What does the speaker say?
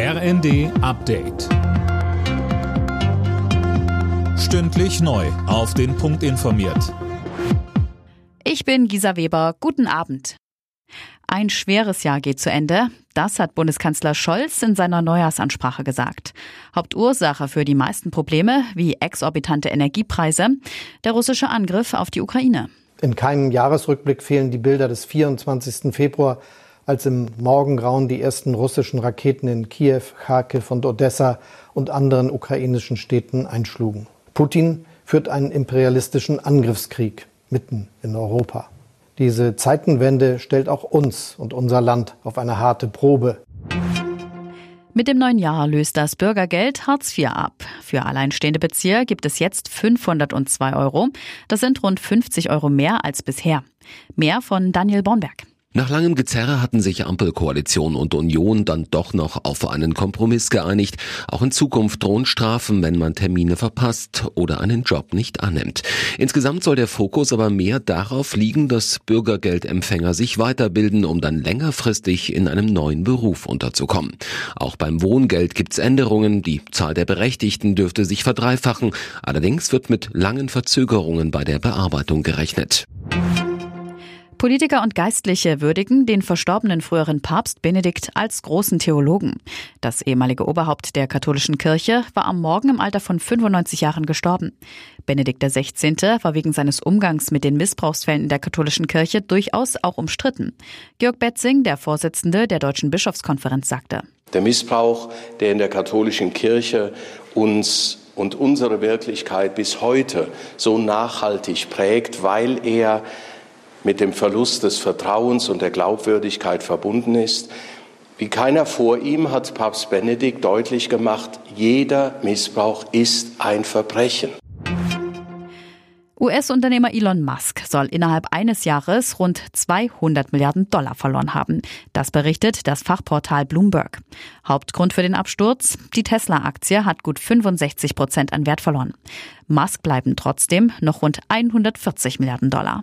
RND Update. Stündlich neu. Auf den Punkt informiert. Ich bin Gisa Weber. Guten Abend. Ein schweres Jahr geht zu Ende. Das hat Bundeskanzler Scholz in seiner Neujahrsansprache gesagt. Hauptursache für die meisten Probleme, wie exorbitante Energiepreise, der russische Angriff auf die Ukraine. In keinem Jahresrückblick fehlen die Bilder des 24. Februar als im Morgengrauen die ersten russischen Raketen in Kiew, Kharkiv und Odessa und anderen ukrainischen Städten einschlugen. Putin führt einen imperialistischen Angriffskrieg mitten in Europa. Diese Zeitenwende stellt auch uns und unser Land auf eine harte Probe. Mit dem neuen Jahr löst das Bürgergeld Hartz IV ab. Für alleinstehende Bezieher gibt es jetzt 502 Euro. Das sind rund 50 Euro mehr als bisher. Mehr von Daniel Bornberg. Nach langem Gezerre hatten sich Ampelkoalition und Union dann doch noch auf einen Kompromiss geeinigt. Auch in Zukunft drohen Strafen, wenn man Termine verpasst oder einen Job nicht annimmt. Insgesamt soll der Fokus aber mehr darauf liegen, dass Bürgergeldempfänger sich weiterbilden, um dann längerfristig in einem neuen Beruf unterzukommen. Auch beim Wohngeld gibt's Änderungen. Die Zahl der Berechtigten dürfte sich verdreifachen. Allerdings wird mit langen Verzögerungen bei der Bearbeitung gerechnet. Politiker und Geistliche würdigen den verstorbenen früheren Papst Benedikt als großen Theologen. Das ehemalige Oberhaupt der katholischen Kirche war am Morgen im Alter von 95 Jahren gestorben. Benedikt XVI. war wegen seines Umgangs mit den Missbrauchsfällen in der katholischen Kirche durchaus auch umstritten. Georg Betzing, der Vorsitzende der Deutschen Bischofskonferenz, sagte. Der Missbrauch, der in der katholischen Kirche uns und unsere Wirklichkeit bis heute so nachhaltig prägt, weil er mit dem Verlust des Vertrauens und der Glaubwürdigkeit verbunden ist. Wie keiner vor ihm hat Papst Benedikt deutlich gemacht, jeder Missbrauch ist ein Verbrechen. US-Unternehmer Elon Musk soll innerhalb eines Jahres rund 200 Milliarden Dollar verloren haben. Das berichtet das Fachportal Bloomberg. Hauptgrund für den Absturz? Die Tesla-Aktie hat gut 65 Prozent an Wert verloren. Musk bleiben trotzdem noch rund 140 Milliarden Dollar.